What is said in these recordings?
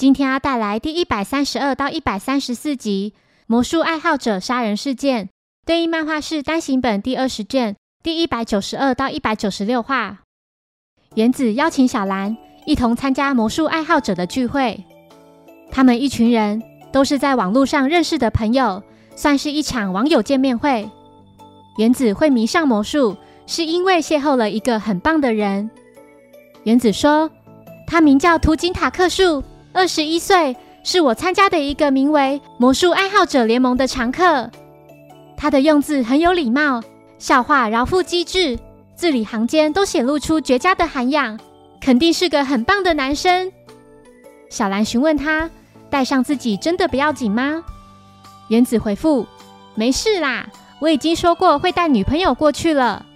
今天要带来第一百三十二到一百三十四集《魔术爱好者杀人事件》，对应漫画是单行本第二十卷第一百九十二到一百九十六话。原子邀请小兰一同参加魔术爱好者的聚会，他们一群人都是在网络上认识的朋友，算是一场网友见面会。原子会迷上魔术，是因为邂逅了一个很棒的人。原子说，他名叫图金塔克树。二十一岁，是我参加的一个名为“魔术爱好者联盟”的常客。他的用字很有礼貌，笑话饶富机智，字里行间都显露出绝佳的涵养，肯定是个很棒的男生。小兰询问他：“带上自己真的不要紧吗？”原子回复：“没事啦，我已经说过会带女朋友过去了。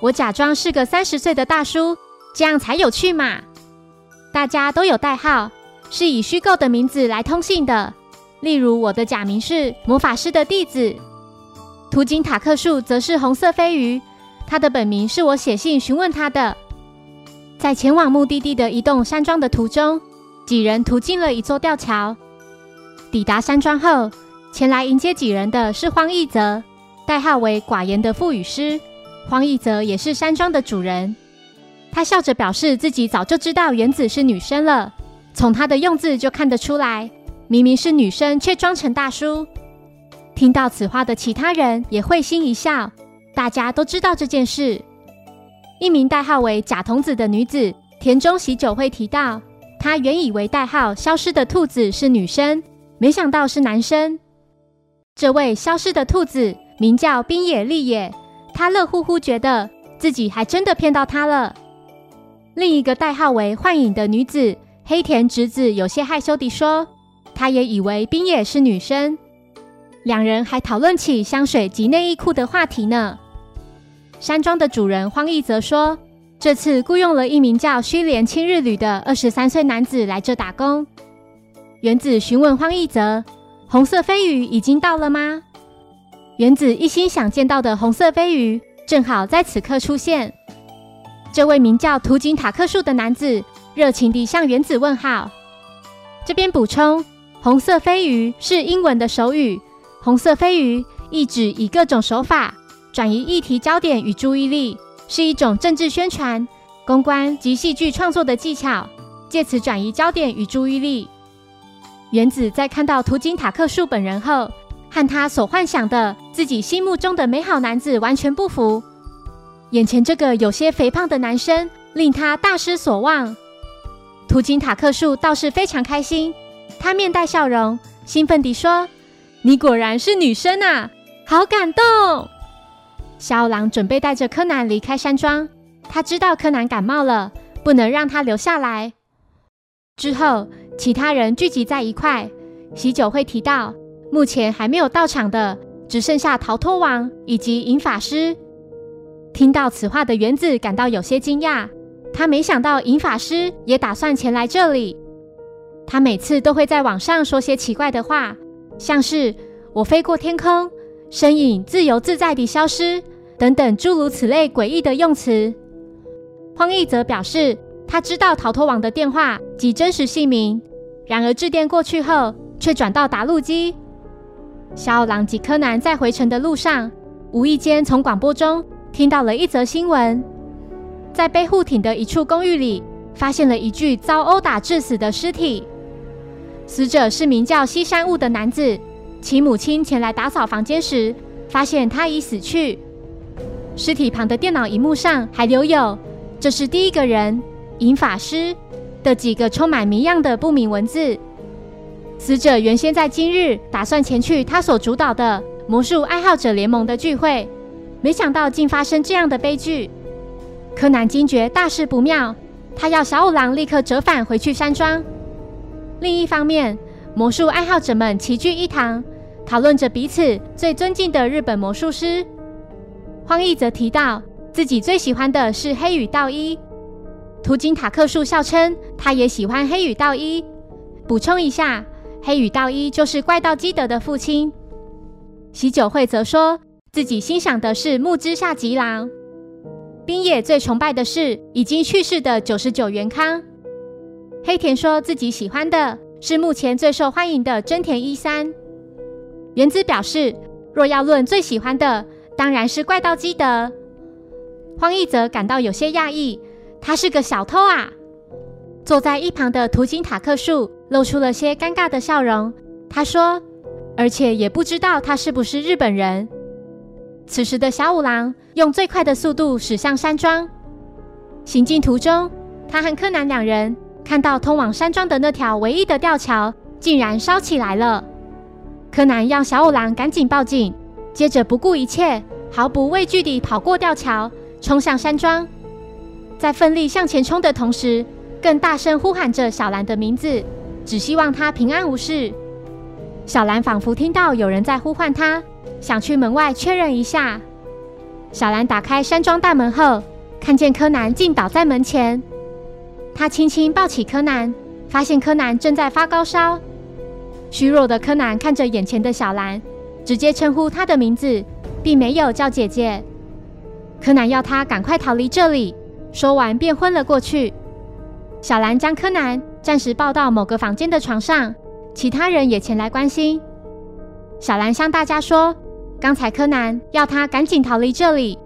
我假装是个三十岁的大叔，这样才有趣嘛。大家都有代号。”是以虚构的名字来通信的，例如我的假名是魔法师的弟子，图金塔克树则是红色飞鱼，他的本名是我写信询问他的。在前往目的地的一栋山庄的途中，几人途经了一座吊桥。抵达山庄后，前来迎接几人的是荒义泽，代号为寡言的赋予师。荒义泽也是山庄的主人，他笑着表示自己早就知道原子是女生了。从他的用字就看得出来，明明是女生，却装成大叔。听到此话的其他人也会心一笑，大家都知道这件事。一名代号为假童子的女子田中喜酒会提到，她原以为代号消失的兔子是女生，没想到是男生。这位消失的兔子名叫冰野利野，他乐乎乎觉得自己还真的骗到他了。另一个代号为幻影的女子。黑田直子有些害羞地说：“她也以为冰野是女生。”两人还讨论起香水及内衣裤的话题呢。山庄的主人荒义则说：“这次雇佣了一名叫须连青日旅的二十三岁男子来这打工。”原子询问荒义则：“红色飞鱼已经到了吗？”原子一心想见到的红色飞鱼正好在此刻出现。这位名叫图景塔克树的男子。热情地向原子问好。这边补充，红色飞鱼是英文的手语。红色飞鱼意指以各种手法转移议题焦点与注意力，是一种政治宣传、公关及戏剧创作的技巧，借此转移焦点与注意力。原子在看到图金塔克树本人后，和他所幻想的自己心目中的美好男子完全不符。眼前这个有些肥胖的男生，令他大失所望。图金塔克树倒是非常开心，他面带笑容，兴奋地说：“你果然是女生啊，好感动！”小五郎准备带着柯南离开山庄，他知道柯南感冒了，不能让他留下来。之后，其他人聚集在一块，喜酒会提到，目前还没有到场的只剩下逃脱王以及银法师。听到此话的原子感到有些惊讶。他没想到银法师也打算前来这里。他每次都会在网上说些奇怪的话，像是“我飞过天空，身影自由自在地消失”等等诸如此类诡异的用词。荒义则表示，他知道逃脱王的电话及真实姓名，然而致电过去后却转到答录机。小五郎及柯南在回程的路上，无意间从广播中听到了一则新闻。在被护艇的一处公寓里，发现了一具遭殴打致死的尸体。死者是名叫西山雾的男子，其母亲前来打扫房间时，发现他已死去。尸体旁的电脑荧幕上还留有“这是第一个人，银法师”的几个充满谜样的不明文字。死者原先在今日打算前去他所主导的魔术爱好者联盟的聚会，没想到竟发生这样的悲剧。柯南惊觉大事不妙，他要小五郎立刻折返回去山庄。另一方面，魔术爱好者们齐聚一堂，讨论着彼此最尊敬的日本魔术师。荒义则提到自己最喜欢的是黑羽道一，图金塔克树笑称他也喜欢黑羽道一。补充一下，黑羽道一就是怪盗基德的父亲。喜酒会则说自己欣赏的是木之下吉郎。冰野最崇拜的是已经去世的九十九元康。黑田说自己喜欢的是目前最受欢迎的真田一三。原子表示，若要论最喜欢的，当然是怪盗基德。荒义则感到有些讶异，他是个小偷啊！坐在一旁的图金塔克树露出了些尴尬的笑容。他说：“而且也不知道他是不是日本人。”此时的小五郎用最快的速度驶向山庄。行进途中，他和柯南两人看到通往山庄的那条唯一的吊桥竟然烧起来了。柯南要小五郎赶紧报警，接着不顾一切、毫不畏惧地跑过吊桥，冲向山庄。在奋力向前冲的同时，更大声呼喊着小兰的名字，只希望她平安无事。小兰仿佛听到有人在呼唤她。想去门外确认一下。小兰打开山庄大门后，看见柯南竟倒在门前。她轻轻抱起柯南，发现柯南正在发高烧。虚弱的柯南看着眼前的小兰，直接称呼她的名字，并没有叫姐姐。柯南要他赶快逃离这里，说完便昏了过去。小兰将柯南暂时抱到某个房间的床上，其他人也前来关心。小兰向大家说。刚才柯南要他赶紧逃离这里。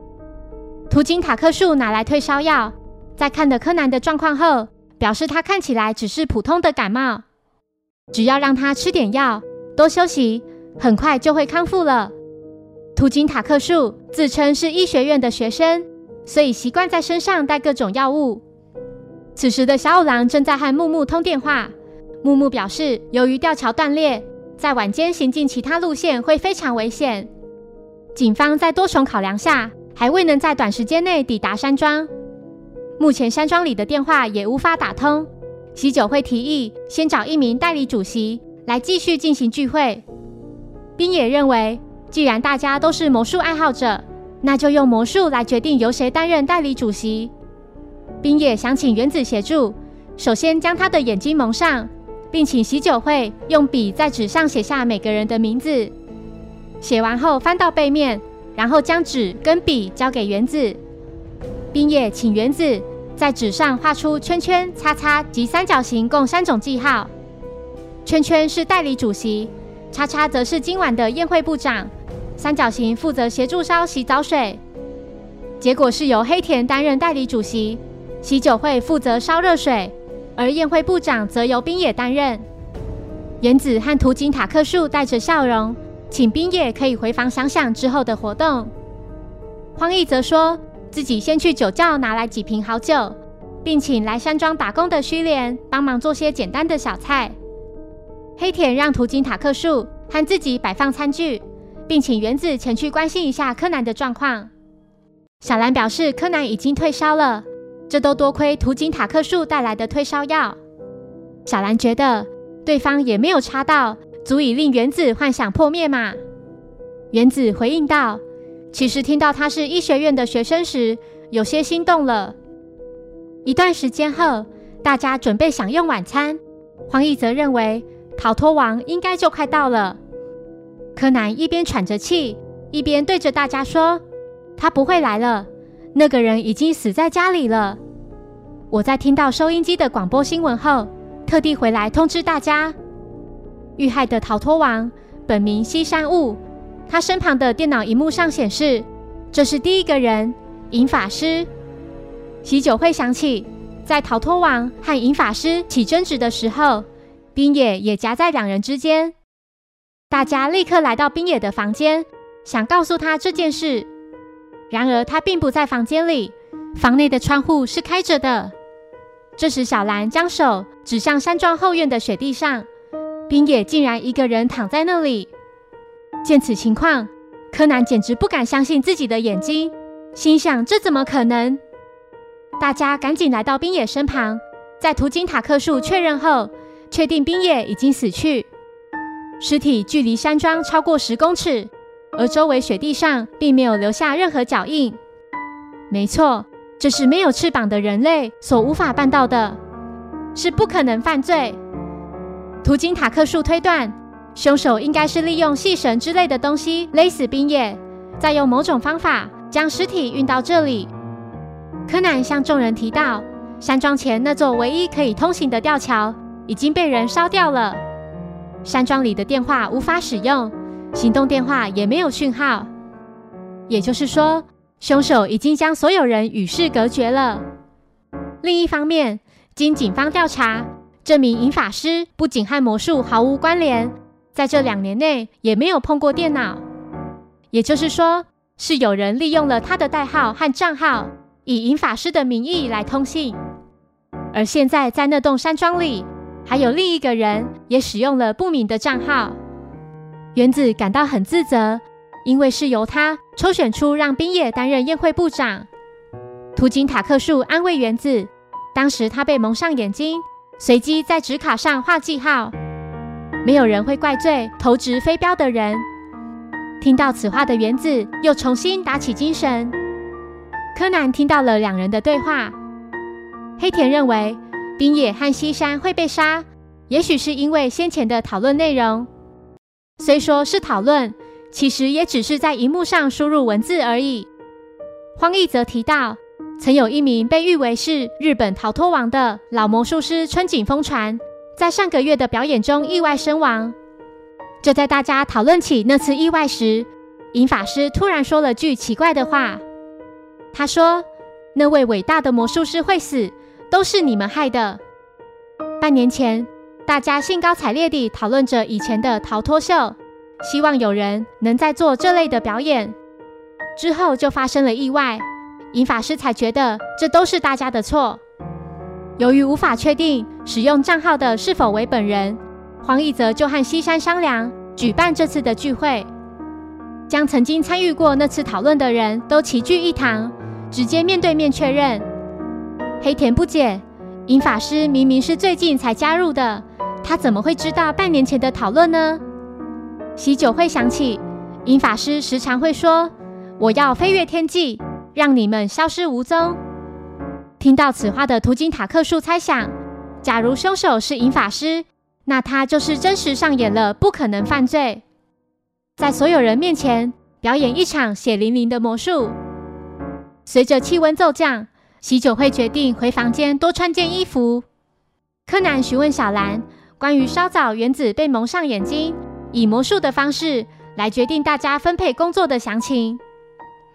途经塔克树拿来退烧药，在看了柯南的状况后，表示他看起来只是普通的感冒，只要让他吃点药，多休息，很快就会康复了。途经塔克树自称是医学院的学生，所以习惯在身上带各种药物。此时的小五郎正在和木木通电话，木木表示，由于吊桥断裂，在晚间行进其他路线会非常危险。警方在多重考量下，还未能在短时间内抵达山庄。目前山庄里的电话也无法打通。喜酒会提议先找一名代理主席来继续进行聚会。冰野认为，既然大家都是魔术爱好者，那就用魔术来决定由谁担任代理主席。冰野想请原子协助，首先将他的眼睛蒙上，并请喜酒会用笔在纸上写下每个人的名字。写完后翻到背面，然后将纸跟笔交给原子。冰野请原子在纸上画出圈圈、叉叉及三角形共三种记号。圈圈是代理主席，叉叉则是今晚的宴会部长，三角形负责协助烧洗澡水。结果是由黑田担任代理主席，喜酒会负责烧热水，而宴会部长则由冰野担任。原子和图景塔克树带着笑容。请冰野可以回房想想之后的活动。荒义则说自己先去酒窖拿来几瓶好酒，并请来山庄打工的须莲帮忙做些简单的小菜。黑田让途经塔克树和自己摆放餐具，并请原子前去关心一下柯南的状况。小兰表示柯南已经退烧了，这都多亏途经塔克树带来的退烧药。小兰觉得对方也没有插到。足以令原子幻想破灭嘛？原子回应道：“其实听到他是医学院的学生时，有些心动了。”一段时间后，大家准备享用晚餐。黄奕则认为逃脱王应该就快到了。柯南一边喘着气，一边对着大家说：“他不会来了，那个人已经死在家里了。”我在听到收音机的广播新闻后，特地回来通知大家。遇害的逃脱王本名西山雾，他身旁的电脑荧幕上显示，这是第一个人银法师。喜酒会响起，在逃脱王和银法师起争执的时候，冰野也夹在两人之间。大家立刻来到冰野的房间，想告诉他这件事。然而他并不在房间里，房内的窗户是开着的。这时，小兰将手指向山庄后院的雪地上。冰野竟然一个人躺在那里。见此情况，柯南简直不敢相信自己的眼睛，心想：这怎么可能？大家赶紧来到冰野身旁，在途经塔克树确认后，确定冰野已经死去，尸体距离山庄超过十公尺，而周围雪地上并没有留下任何脚印。没错，这是没有翅膀的人类所无法办到的，是不可能犯罪。途经塔克树推断，凶手应该是利用细绳之类的东西勒死冰野，再用某种方法将尸体运到这里。柯南向众人提到，山庄前那座唯一可以通行的吊桥。已经被人烧掉了。山庄里的电话无法使用，行动电话也没有讯号。也就是说，凶手已经将所有人与世隔绝了。另一方面，经警方调查，这名银法师不仅和魔术毫无关联，在这两年内也没有碰过电脑。也就是说，是有人利用了他的代号和账号，以银法师的名义来通信。而现在在那栋山庄里。还有另一个人也使用了不明的账号，原子感到很自责，因为是由他抽选出让冰野担任宴会部长。途经塔克树安慰原子，当时他被蒙上眼睛，随机在纸卡上画记号，没有人会怪罪投掷飞镖的人。听到此话的原子又重新打起精神。柯南听到了两人的对话，黑田认为。冰野和西山会被杀，也许是因为先前的讨论内容。虽说是讨论，其实也只是在荧幕上输入文字而已。荒义则提到，曾有一名被誉为是日本逃脱王的老魔术师春井风传，在上个月的表演中意外身亡。就在大家讨论起那次意外时，银法师突然说了句奇怪的话。他说：“那位伟大的魔术师会死。”都是你们害的。半年前，大家兴高采烈地讨论着以前的逃脱秀，希望有人能再做这类的表演。之后就发生了意外，银法师才觉得这都是大家的错。由于无法确定使用账号的是否为本人，黄义泽就和西山商量举办这次的聚会，将曾经参与过那次讨论的人都齐聚一堂，直接面对面确认。黑田不解，银法师明明是最近才加入的，他怎么会知道半年前的讨论呢？喜酒会想起，银法师时常会说：“我要飞越天际，让你们消失无踪。”听到此话的图金塔克树猜想，假如凶手是银法师，那他就是真实上演了不可能犯罪，在所有人面前表演一场血淋淋的魔术。随着气温骤降。喜酒会决定回房间多穿件衣服。柯南询问小兰关于稍早原子被蒙上眼睛，以魔术的方式来决定大家分配工作的详情。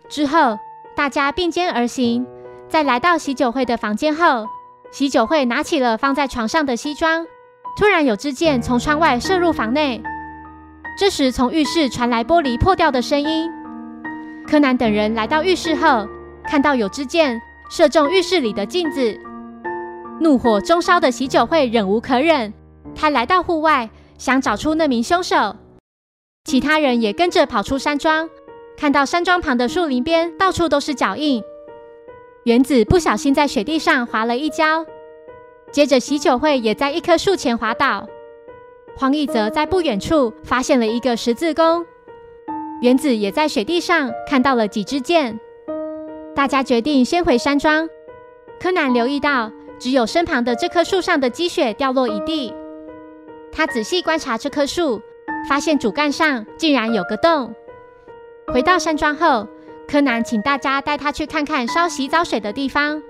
之后，大家并肩而行，在来到喜酒会的房间后，喜酒会拿起了放在床上的西装。突然，有支箭从窗外射入房内。这时，从浴室传来玻璃破掉的声音。柯南等人来到浴室后，看到有支箭。射中浴室里的镜子，怒火中烧的喜酒会忍无可忍，他来到户外，想找出那名凶手。其他人也跟着跑出山庄，看到山庄旁的树林边到处都是脚印。原子不小心在雪地上滑了一跤，接着喜酒会也在一棵树前滑倒。黄义泽在不远处发现了一个十字弓，原子也在雪地上看到了几支箭。大家决定先回山庄。柯南留意到，只有身旁的这棵树上的积雪掉落一地。他仔细观察这棵树，发现主干上竟然有个洞。回到山庄后，柯南请大家带他去看看烧洗澡水的地方。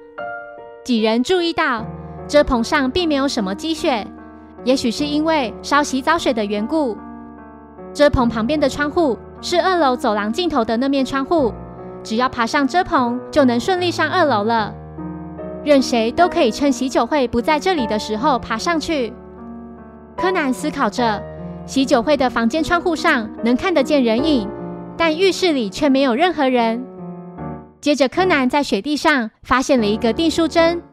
几人注意到，遮棚上并没有什么积雪，也许是因为烧洗澡水的缘故。遮棚旁边的窗户是二楼走廊尽头的那面窗户。只要爬上遮棚，就能顺利上二楼了。任谁都可以趁喜酒会不在这里的时候爬上去。柯南思考着，喜酒会的房间窗户上能看得见人影，但浴室里却没有任何人。接着，柯南在雪地上发现了一个订书针。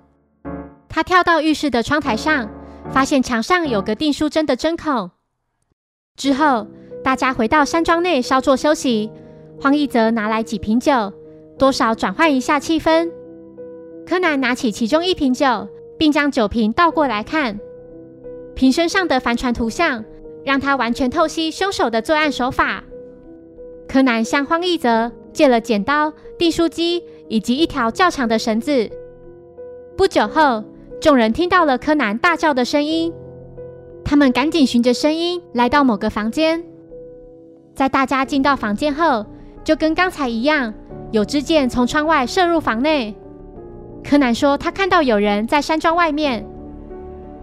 他跳到浴室的窗台上，发现墙上有个订书针的针孔。之后，大家回到山庄内稍作休息。荒一泽拿来几瓶酒，多少转换一下气氛。柯南拿起其中一瓶酒，并将酒瓶倒过来看。瓶身上的帆船图像，让他完全透析凶手的作案手法。柯南向荒一泽借了剪刀、订书机以及一条较长的绳子。不久后，众人听到了柯南大叫的声音，他们赶紧循着声音来到某个房间。在大家进到房间后，就跟刚才一样，有支箭从窗外射入房内。柯南说他看到有人在山庄外面。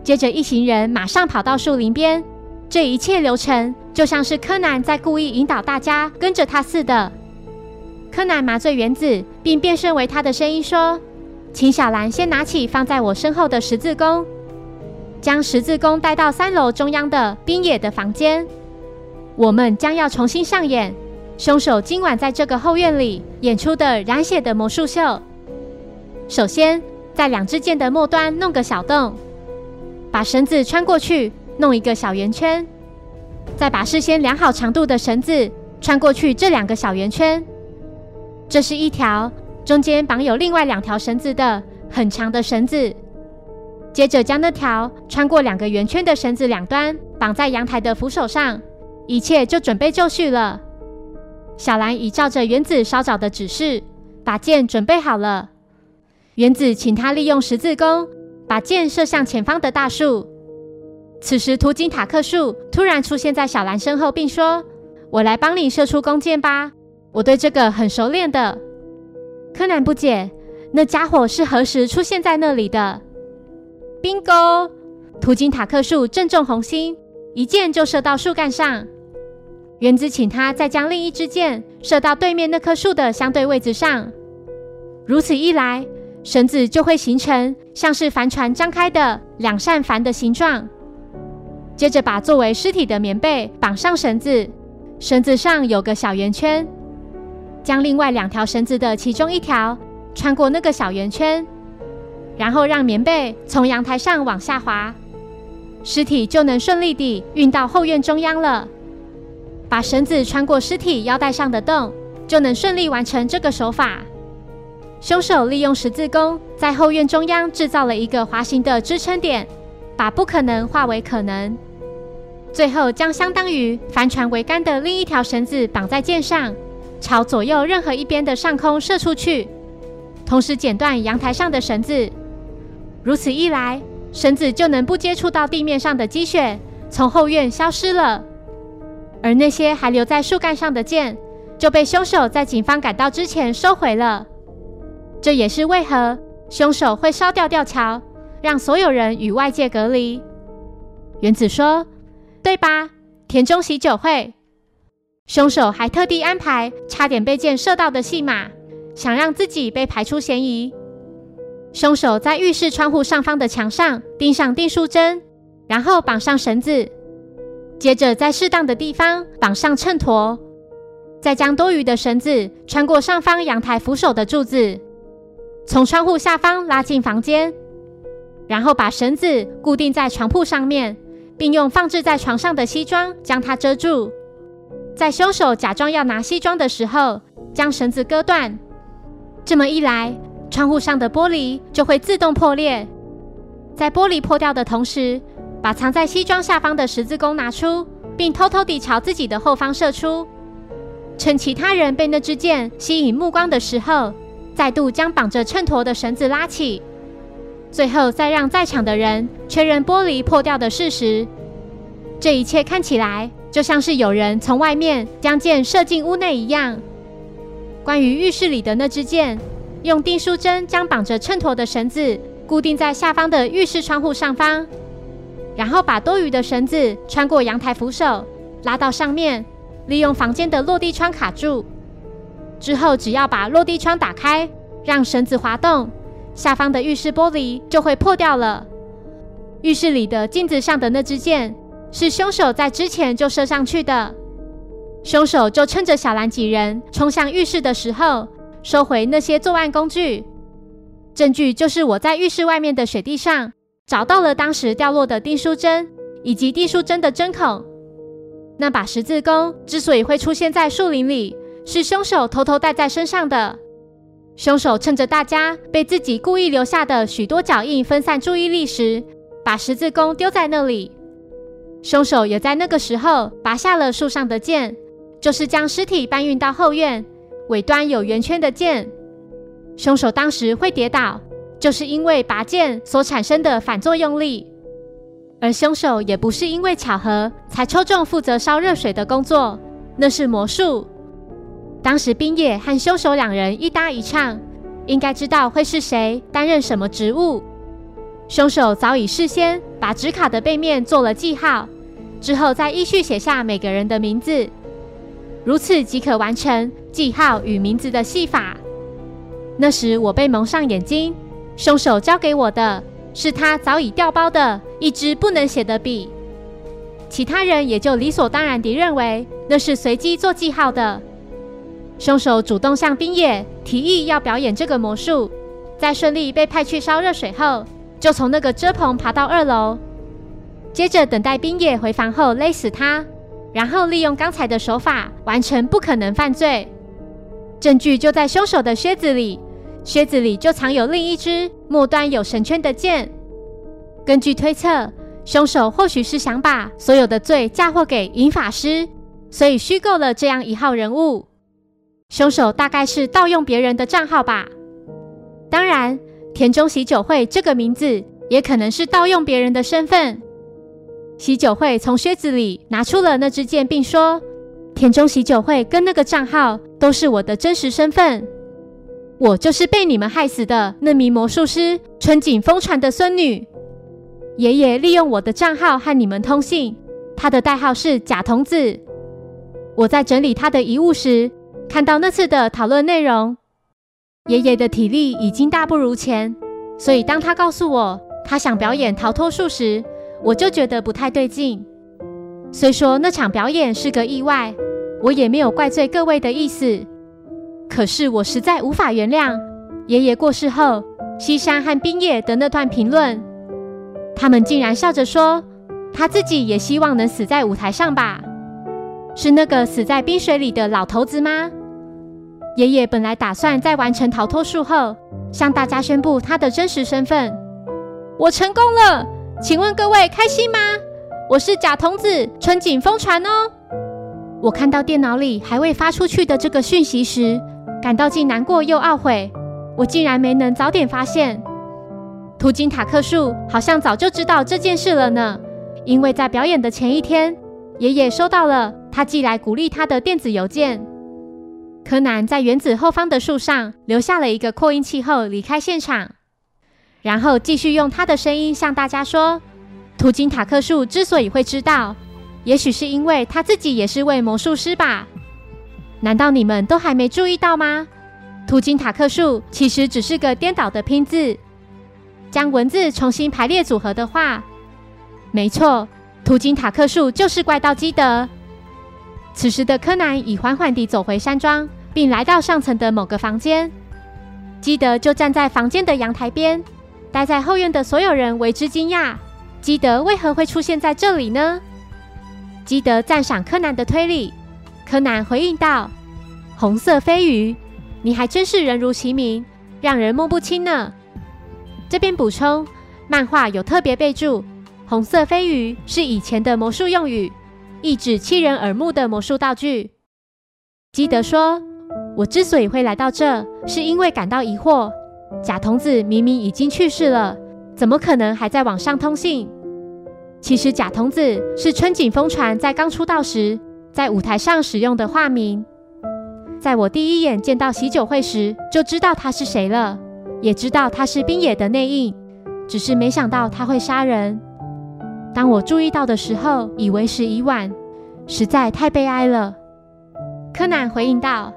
接着，一行人马上跑到树林边。这一切流程就像是柯南在故意引导大家跟着他似的。柯南麻醉原子，并变身为他的声音说：“请小兰先拿起放在我身后的十字弓，将十字弓带到三楼中央的冰野的房间。我们将要重新上演凶手今晚在这个后院里演出的染血的魔术秀。首先，在两支箭的末端弄个小洞，把绳子穿过去。”弄一个小圆圈，再把事先量好长度的绳子穿过去这两个小圆圈。这是一条中间绑有另外两条绳子的很长的绳子。接着将那条穿过两个圆圈的绳子两端绑在阳台的扶手上，一切就准备就绪了。小兰已照着原子稍早的指示，把箭准备好了。原子请他利用十字弓把箭射向前方的大树。此时，图金塔克树突然出现在小兰身后，并说：“我来帮你射出弓箭吧，我对这个很熟练的。”柯南不解，那家伙是何时出现在那里的？Bingo！图金塔克树正中红心，一箭就射到树干上。原子请他再将另一支箭射到对面那棵树的相对位置上，如此一来，绳子就会形成像是帆船张开的两扇帆的形状。接着把作为尸体的棉被绑上绳子，绳子上有个小圆圈，将另外两条绳子的其中一条穿过那个小圆圈，然后让棉被从阳台上往下滑，尸体就能顺利地运到后院中央了。把绳子穿过尸体腰带上的洞，就能顺利完成这个手法。凶手利用十字弓在后院中央制造了一个滑行的支撑点，把不可能化为可能。最后，将相当于帆船桅杆的另一条绳子绑在箭上，朝左右任何一边的上空射出去，同时剪断阳台上的绳子。如此一来，绳子就能不接触到地面上的积雪，从后院消失了。而那些还留在树干上的箭，就被凶手在警方赶到之前收回了。这也是为何凶手会烧掉吊桥，让所有人与外界隔离。原子说。对吧？田中喜酒会，凶手还特地安排差点被箭射到的戏码，想让自己被排除嫌疑。凶手在浴室窗户上方的墙上钉上订书针，然后绑上绳子，接着在适当的地方绑上秤砣，再将多余的绳子穿过上方阳台扶手的柱子，从窗户下方拉进房间，然后把绳子固定在床铺上面。并用放置在床上的西装将它遮住。在凶手假装要拿西装的时候，将绳子割断。这么一来，窗户上的玻璃就会自动破裂。在玻璃破掉的同时，把藏在西装下方的十字弓拿出，并偷偷地朝自己的后方射出。趁其他人被那支箭吸引目光的时候，再度将绑着秤砣的绳子拉起。最后再让在场的人确认玻璃破掉的事实。这一切看起来就像是有人从外面将箭射进屋内一样。关于浴室里的那支箭，用订书针将绑着秤砣的绳子固定在下方的浴室窗户上方，然后把多余的绳子穿过阳台扶手拉到上面，利用房间的落地窗卡住。之后只要把落地窗打开，让绳子滑动。下方的浴室玻璃就会破掉了。浴室里的镜子上的那支箭是凶手在之前就射上去的。凶手就趁着小兰几人冲向浴室的时候，收回那些作案工具。证据就是我在浴室外面的雪地上找到了当时掉落的订书针以及订书针的针孔。那把十字弓之所以会出现在树林里，是凶手偷偷带在身上的。凶手趁着大家被自己故意留下的许多脚印分散注意力时，把十字弓丢在那里，凶手也在那个时候拔下了树上的剑，就是将尸体搬运到后院，尾端有圆圈的剑。凶手当时会跌倒，就是因为拔剑所产生的反作用力。而凶手也不是因为巧合才抽中负责烧热水的工作，那是魔术。当时冰野和凶手两人一搭一唱，应该知道会是谁担任什么职务。凶手早已事先把纸卡的背面做了记号，之后再依序写下每个人的名字，如此即可完成记号与名字的戏法。那时我被蒙上眼睛，凶手交给我的是他早已调包的一支不能写的笔，其他人也就理所当然地认为那是随机做记号的。凶手主动向冰野提议要表演这个魔术，在顺利被派去烧热水后，就从那个遮棚爬到二楼，接着等待冰野回房后勒死他，然后利用刚才的手法完成不可能犯罪。证据就在凶手的靴子里，靴子里就藏有另一支末端有绳圈的剑。根据推测，凶手或许是想把所有的罪嫁祸给银法师，所以虚构了这样一号人物。凶手大概是盗用别人的账号吧。当然，田中喜酒会这个名字也可能是盗用别人的身份。喜酒会从靴子里拿出了那支剑，并说：“田中喜酒会跟那个账号都是我的真实身份。我就是被你们害死的那名魔术师春景风传的孙女。爷爷利用我的账号和你们通信，他的代号是假童子。我在整理他的遗物时。”看到那次的讨论内容，爷爷的体力已经大不如前，所以当他告诉我他想表演逃脱术时，我就觉得不太对劲。虽说那场表演是个意外，我也没有怪罪各位的意思。可是我实在无法原谅爷爷过世后，西山和冰叶的那段评论。他们竟然笑着说，他自己也希望能死在舞台上吧？是那个死在冰水里的老头子吗？爷爷本来打算在完成逃脱术后，向大家宣布他的真实身份。我成功了，请问各位开心吗？我是假童子春景风传哦。我看到电脑里还未发出去的这个讯息时，感到既难过又懊悔。我竟然没能早点发现。途经塔克树好像早就知道这件事了呢，因为在表演的前一天，爷爷收到了他寄来鼓励他的电子邮件。柯南在原子后方的树上留下了一个扩音器后离开现场，然后继续用他的声音向大家说：“途经塔克树之所以会知道，也许是因为他自己也是位魔术师吧？难道你们都还没注意到吗？途经塔克树其实只是个颠倒的拼字，将文字重新排列组合的话，没错，途经塔克树就是怪盗基德。此时的柯南已缓缓地走回山庄。”并来到上层的某个房间，基德就站在房间的阳台边。待在后院的所有人为之惊讶：基德为何会出现在这里呢？基德赞赏柯南的推理，柯南回应道：“红色飞鱼，你还真是人如其名，让人摸不清呢。”这边补充，漫画有特别备注：“红色飞鱼是以前的魔术用语，意指欺人耳目的魔术道具。”基德说。我之所以会来到这，是因为感到疑惑。假童子明明已经去世了，怎么可能还在网上通信？其实假童子是春景风传在刚出道时在舞台上使用的化名。在我第一眼见到喜酒会时，就知道他是谁了，也知道他是冰野的内应，只是没想到他会杀人。当我注意到的时候，以为时已晚，实在太悲哀了。柯南回应道。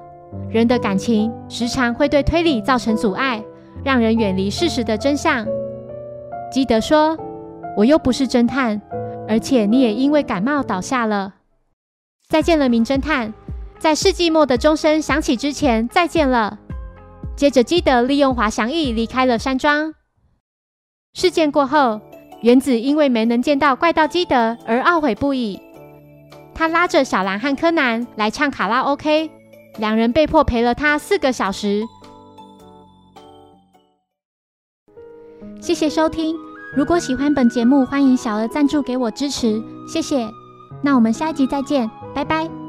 人的感情时常会对推理造成阻碍，让人远离事实的真相。基德说：“我又不是侦探，而且你也因为感冒倒下了。”再见了，名侦探。在世纪末的钟声响起之前，再见了。接着，基德利用滑翔翼离开了山庄。事件过后，原子因为没能见到怪盗基德而懊悔不已。他拉着小兰和柯南来唱卡拉 OK。两人被迫陪了他四个小时。谢谢收听，如果喜欢本节目，欢迎小额赞助给我支持，谢谢。那我们下一集再见，拜拜。